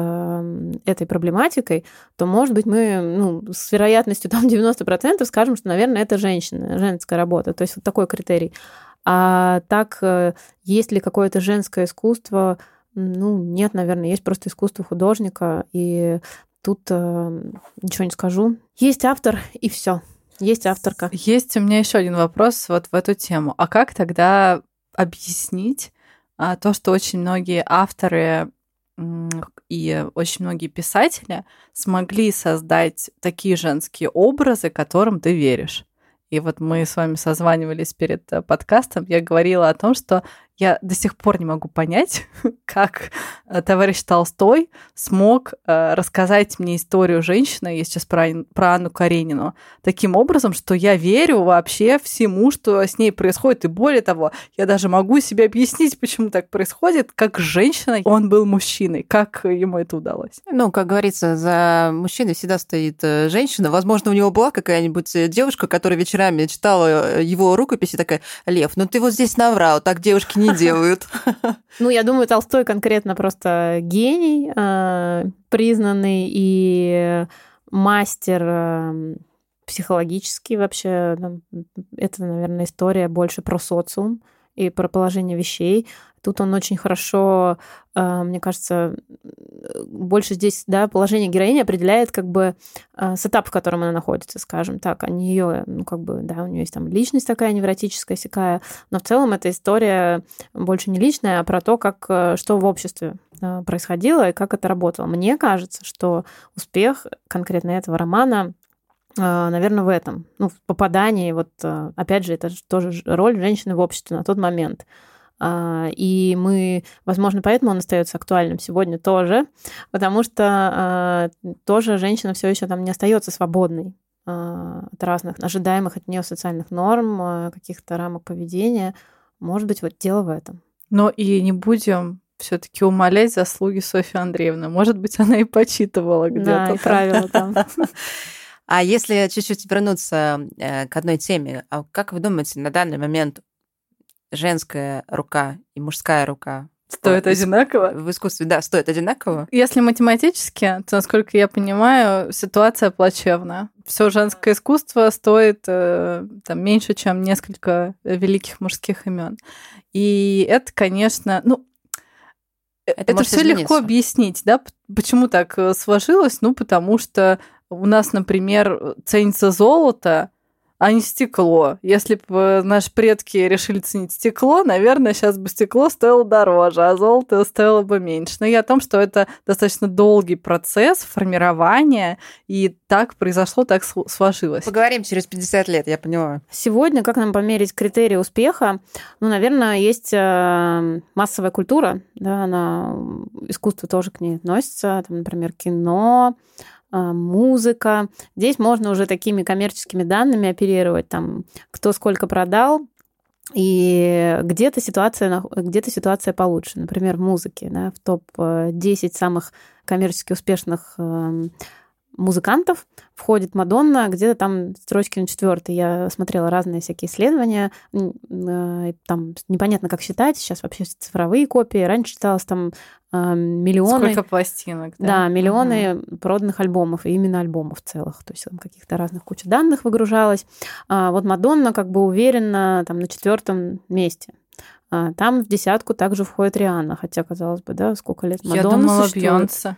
[SPEAKER 3] этой проблематикой, то, может быть, мы ну, с вероятностью там 90% скажем, что, наверное, это женщина, женская работа. То есть вот такой критерий. А так, э, есть ли какое-то женское искусство, ну, нет, наверное, есть просто искусство художника, и тут э, ничего не скажу. Есть автор, и все. Есть авторка.
[SPEAKER 2] Есть у меня еще один вопрос вот в эту тему. А как тогда объяснить а, то, что очень многие авторы и очень многие писатели смогли создать такие женские образы, которым ты веришь? И вот мы с вами созванивались перед э, подкастом, я говорила о том, что я до сих пор не могу понять, как э, товарищ Толстой смог э, рассказать мне историю женщины, я сейчас про, про Анну Каренину, таким образом, что я верю вообще всему, что с ней происходит. И более того, я даже могу себе объяснить, почему так происходит, как женщина он был мужчиной, как ему это удалось.
[SPEAKER 1] Ну, как говорится, за мужчиной всегда стоит э, женщина. Возможно, у него была какая-нибудь девушка, которая вечерами читала его рукописи, такая, Лев, ну ты вот здесь наврал, так девушки не делают.
[SPEAKER 3] Ну, я думаю, Толстой конкретно просто гений, а, признанный и мастер а, психологический вообще. Это, наверное, история больше про социум и про положение вещей. Тут он очень хорошо, а, мне кажется, больше здесь, да, положение героини определяет как бы а, сетап, в котором она находится, скажем так, а не ее, ну, как бы, да, у нее есть там личность такая невротическая, всякая, но в целом эта история больше не личная, а про то, как, э, что в обществе э, происходило и как это работало. Мне кажется, что успех конкретно этого романа наверное, в этом, ну, в попадании, вот, опять же, это тоже роль женщины в обществе на тот момент. А, и мы, возможно, поэтому он остается актуальным сегодня тоже, потому что а, тоже женщина все еще там не остается свободной а, от разных ожидаемых от нее социальных норм, каких-то рамок поведения. Может быть, вот дело в этом.
[SPEAKER 2] Но и не будем все-таки умолять заслуги Софьи Андреевны. Может быть, она и почитывала где-то.
[SPEAKER 3] Да, и правила там.
[SPEAKER 1] А если чуть-чуть вернуться э, к одной теме, а как вы думаете, на данный момент женская рука и мужская рука
[SPEAKER 2] Стоит в, одинаково?
[SPEAKER 1] В искусстве, да, стоит одинаково.
[SPEAKER 2] Если математически, то, насколько я понимаю, ситуация плачевная. Все женское искусство стоит э, там, меньше, чем несколько великих мужских имен. И это, конечно, ну, это, это все легко объяснить, да, почему так э, сложилось? Ну, потому что у нас, например, ценится золото, а не стекло. Если бы наши предки решили ценить стекло, наверное, сейчас бы стекло стоило дороже, а золото стоило бы меньше. Но я о том, что это достаточно долгий процесс формирования, и так произошло, так сложилось.
[SPEAKER 1] Поговорим через 50 лет, я поняла.
[SPEAKER 3] Сегодня, как нам померить критерии успеха? Ну, наверное, есть э, массовая культура, да, она, искусство тоже к ней относится, там, например, кино, музыка. Здесь можно уже такими коммерческими данными оперировать, там, кто сколько продал, и где-то ситуация, где-то ситуация получше. Например, в музыке, да, в топ-10 самых коммерчески успешных эм, музыкантов входит Мадонна, где-то там строчки на четвертой. Я смотрела разные всякие исследования. Э, там непонятно, как считать. Сейчас вообще цифровые копии. Раньше считалось там э, миллионы...
[SPEAKER 2] Сколько пластинок, да?
[SPEAKER 3] Да, миллионы угу. проданных альбомов, и именно альбомов целых. То есть там каких-то разных куча данных выгружалось. А вот Мадонна как бы уверенно там на четвертом месте. А там в десятку также входит Рианна, хотя, казалось бы, да, сколько лет Мадонна Я
[SPEAKER 2] думала, Бьонсе.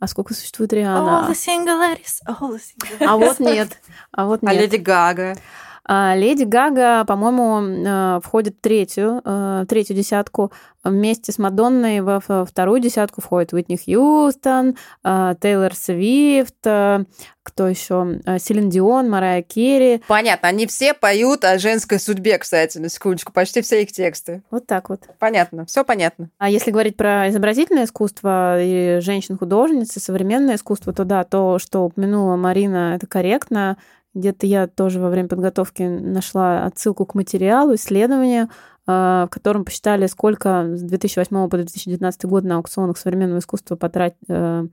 [SPEAKER 3] А сколько существует Риана?
[SPEAKER 2] All the single ladies, all the single
[SPEAKER 3] А вот нет. А вот
[SPEAKER 1] нет. А Леди Гага?
[SPEAKER 3] А Леди Гага, по-моему, э, входит в третью, э, третью десятку. Вместе с Мадонной во вторую десятку входит Уитни Хьюстон, Тейлор Свифт, кто еще? Селин Дион, Марая Керри.
[SPEAKER 1] Понятно, они все поют о женской судьбе, кстати, на секундочку, почти все их тексты.
[SPEAKER 3] Вот так вот.
[SPEAKER 1] Понятно, все понятно.
[SPEAKER 3] А если говорить про изобразительное искусство и женщин-художниц, и современное искусство, то да, то, что упомянула Марина, это корректно. Где-то я тоже во время подготовки нашла отсылку к материалу, исследованию, а, в котором посчитали, сколько с 2008 по 2019 год на аукционах современного искусства потрат... Э,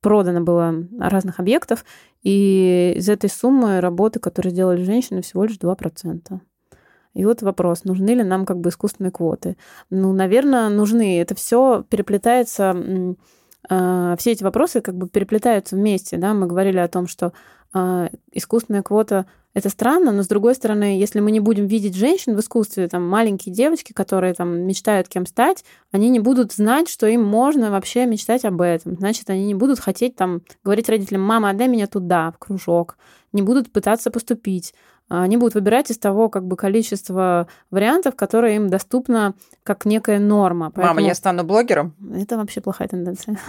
[SPEAKER 3] продано было разных объектов, и из этой суммы работы, которые сделали женщины, всего лишь 2%. И вот вопрос, нужны ли нам как бы искусственные квоты? Ну, наверное, нужны. Это все переплетается, а, все эти вопросы как бы переплетаются вместе. Да? Мы говорили о том, что искусственная квота это странно, но с другой стороны, если мы не будем видеть женщин в искусстве, там маленькие девочки, которые там мечтают кем стать, они не будут знать, что им можно вообще мечтать об этом. Значит, они не будут хотеть там говорить родителям, мама, отдай меня туда, в кружок, не будут пытаться поступить. А, они будут выбирать из того как бы количества вариантов, которые им доступно как некая норма.
[SPEAKER 1] Поэтому... Мама, я стану блогером?
[SPEAKER 3] Это вообще плохая тенденция.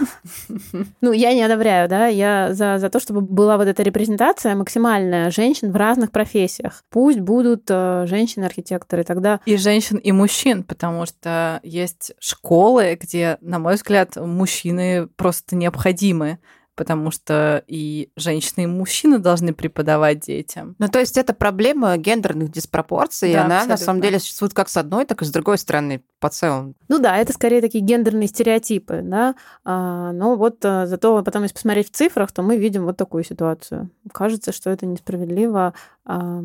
[SPEAKER 3] Ну, я не одобряю, да, я за, за то, чтобы была вот эта репрезентация максимальная женщин в разных профессиях. Пусть будут э, женщины-архитекторы, тогда...
[SPEAKER 2] И женщин, и мужчин, потому что есть школы, где, на мой взгляд, мужчины просто необходимы потому что и женщины, и мужчины должны преподавать детям.
[SPEAKER 1] Ну, то есть это проблема гендерных диспропорций, да, и она абсолютно. на самом деле существует как с одной, так и с другой стороны по целому.
[SPEAKER 3] Ну да, это скорее такие гендерные стереотипы, да, а, но вот а, зато потом, если посмотреть в цифрах, то мы видим вот такую ситуацию. Кажется, что это несправедливо, а,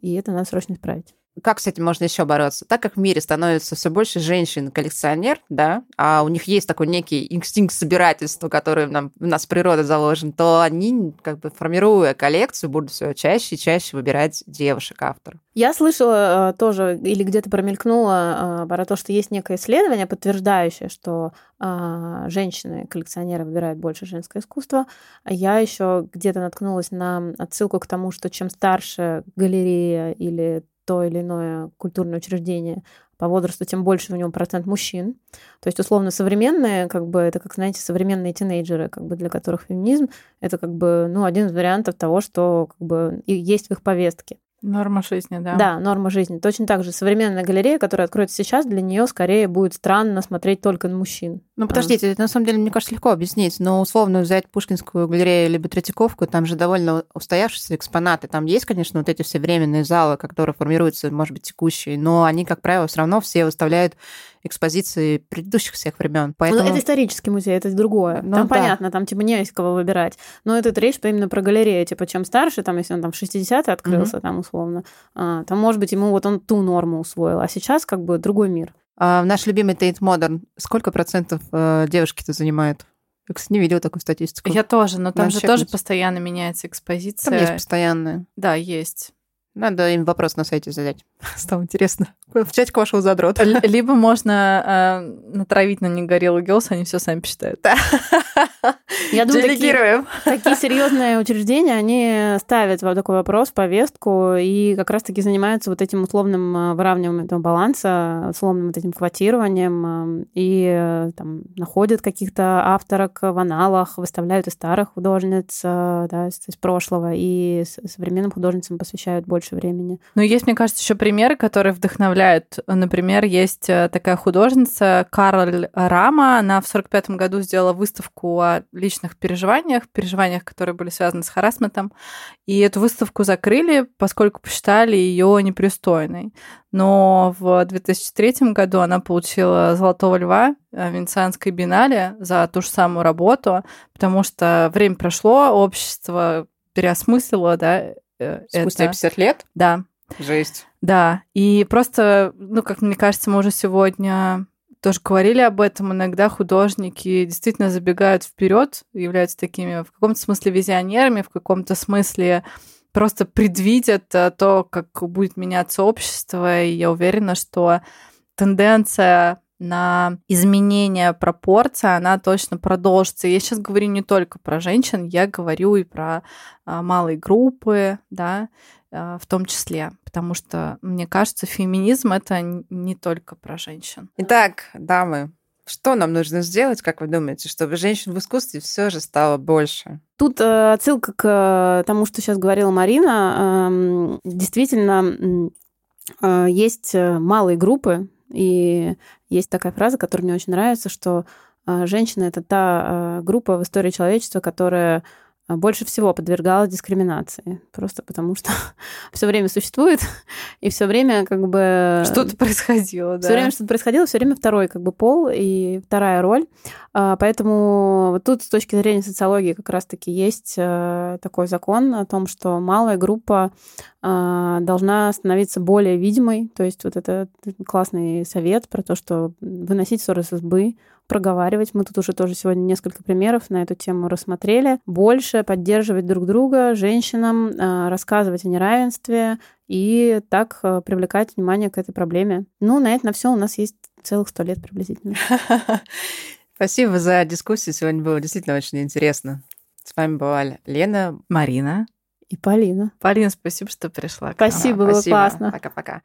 [SPEAKER 3] и это надо срочно исправить
[SPEAKER 1] как с этим можно еще бороться? Так как в мире становится все больше женщин-коллекционер, да, а у них есть такой некий инстинкт собирательства, который нам, в нас природа заложен, то они, как бы формируя коллекцию, будут все чаще и чаще выбирать девушек-авторов.
[SPEAKER 3] Я слышала э, тоже, или где-то промелькнула э, про то, что есть некое исследование, подтверждающее, что э, женщины-коллекционеры выбирают больше женское искусство. Я еще где-то наткнулась на отсылку к тому, что чем старше галерея или то или иное культурное учреждение по возрасту, тем больше у него процент мужчин. То есть, условно, современные, как бы, это, как, знаете, современные тинейджеры, как бы, для которых феминизм — это, как бы, ну, один из вариантов того, что, как бы, есть в их повестке.
[SPEAKER 2] Норма жизни, да.
[SPEAKER 3] Да, норма жизни. Точно так же современная галерея, которая откроется сейчас, для нее скорее будет странно смотреть только на мужчин.
[SPEAKER 1] Ну, подождите, это на самом деле, мне кажется, легко объяснить. Но условно взять Пушкинскую галерею либо Третьяковку, там же довольно устоявшиеся экспонаты. Там есть, конечно, вот эти все временные залы, которые формируются, может быть, текущие, но они, как правило, все равно все выставляют экспозиции предыдущих всех времен.
[SPEAKER 3] Поэтому... Ну, это исторический музей, это другое. Ну, там да. понятно, там типа не из кого выбирать. Но это речь именно про галерею. Типа, чем старше, там, если он там в 60-е открылся, mm-hmm. там условно, а, там, может быть, ему вот он ту норму усвоил. А сейчас как бы другой мир.
[SPEAKER 1] А наш любимый Tate Modern, сколько процентов э, девушки-то занимает? Я, кстати, не видела такую статистику.
[SPEAKER 2] Я тоже, но там Надо же чекнуть. тоже постоянно меняется экспозиция.
[SPEAKER 1] Там есть постоянная.
[SPEAKER 2] Да, есть.
[SPEAKER 1] Надо им вопрос на сайте задать. Стало интересно. В чатик вошел задрот.
[SPEAKER 2] Либо можно э, натравить на них горелый Girls, они все сами посчитают.
[SPEAKER 3] Я думаю, такие,
[SPEAKER 1] Делегируем.
[SPEAKER 3] такие серьезные учреждения, они ставят вот такой вопрос повестку и как раз-таки занимаются вот этим условным э, выравниванием этого баланса, условным вот этим квотированием э, и э, там находят каких-то авторок в аналах, выставляют и старых художниц да, из, прошлого, и современным художницам посвящают больше времени.
[SPEAKER 2] Ну, есть, мне кажется, еще примеры, которые вдохновляют. Например, есть такая художница Кароль Рама. Она в 45 году сделала выставку о личных переживаниях, переживаниях, которые были связаны с харасментом. И эту выставку закрыли, поскольку посчитали ее непристойной. Но в 2003 году она получила «Золотого льва» Венецианской биеннале за ту же самую работу, потому что время прошло, общество переосмыслило, да, э,
[SPEAKER 1] Спустя
[SPEAKER 2] это.
[SPEAKER 1] 50 лет?
[SPEAKER 2] Да,
[SPEAKER 1] Жесть.
[SPEAKER 2] да, и просто, ну, как мне кажется, мы уже сегодня тоже говорили об этом, иногда художники действительно забегают вперед, являются такими в каком-то смысле визионерами, в каком-то смысле просто предвидят э, то, как будет меняться общество, и я уверена, что тенденция на изменение пропорций, она точно продолжится. Я сейчас говорю не только про женщин, я говорю и про а, малые группы, да, а, в том числе, потому что, мне кажется, феминизм это не только про женщин.
[SPEAKER 1] Итак, дамы, что нам нужно сделать, как вы думаете, чтобы женщин в искусстве все же стало больше?
[SPEAKER 3] Тут э, отсылка к э, тому, что сейчас говорила Марина. Эм, действительно, э, есть э, малые группы, и есть такая фраза, которая мне очень нравится, что э, женщина это та э, группа в истории человечества, которая э, больше всего подвергалась дискриминации. Просто потому что все время существует, и все время как бы...
[SPEAKER 2] Что-то происходило, да.
[SPEAKER 3] Все время что-то происходило, все время второй как бы пол и вторая роль. А, Поэтому вот тут с точки зрения социологии как раз-таки есть э, такой закон о том, что малая группа а, должна становиться более видимой. То есть вот это классный совет про то, что выносить ссоры с избы, проговаривать. Мы тут уже тоже сегодня несколько примеров на эту тему рассмотрели. Больше поддерживать друг друга, женщинам, а, рассказывать о неравенстве, и так э, привлекать внимание к этой проблеме. Ну, на это на все у нас есть целых сто лет приблизительно.
[SPEAKER 1] Спасибо за дискуссию. Сегодня было действительно очень интересно. С вами была Лена.
[SPEAKER 2] Марина.
[SPEAKER 3] И Полина.
[SPEAKER 2] Полина, спасибо, что пришла. к нам.
[SPEAKER 3] Спасибо, было классно.
[SPEAKER 1] Пока-пока.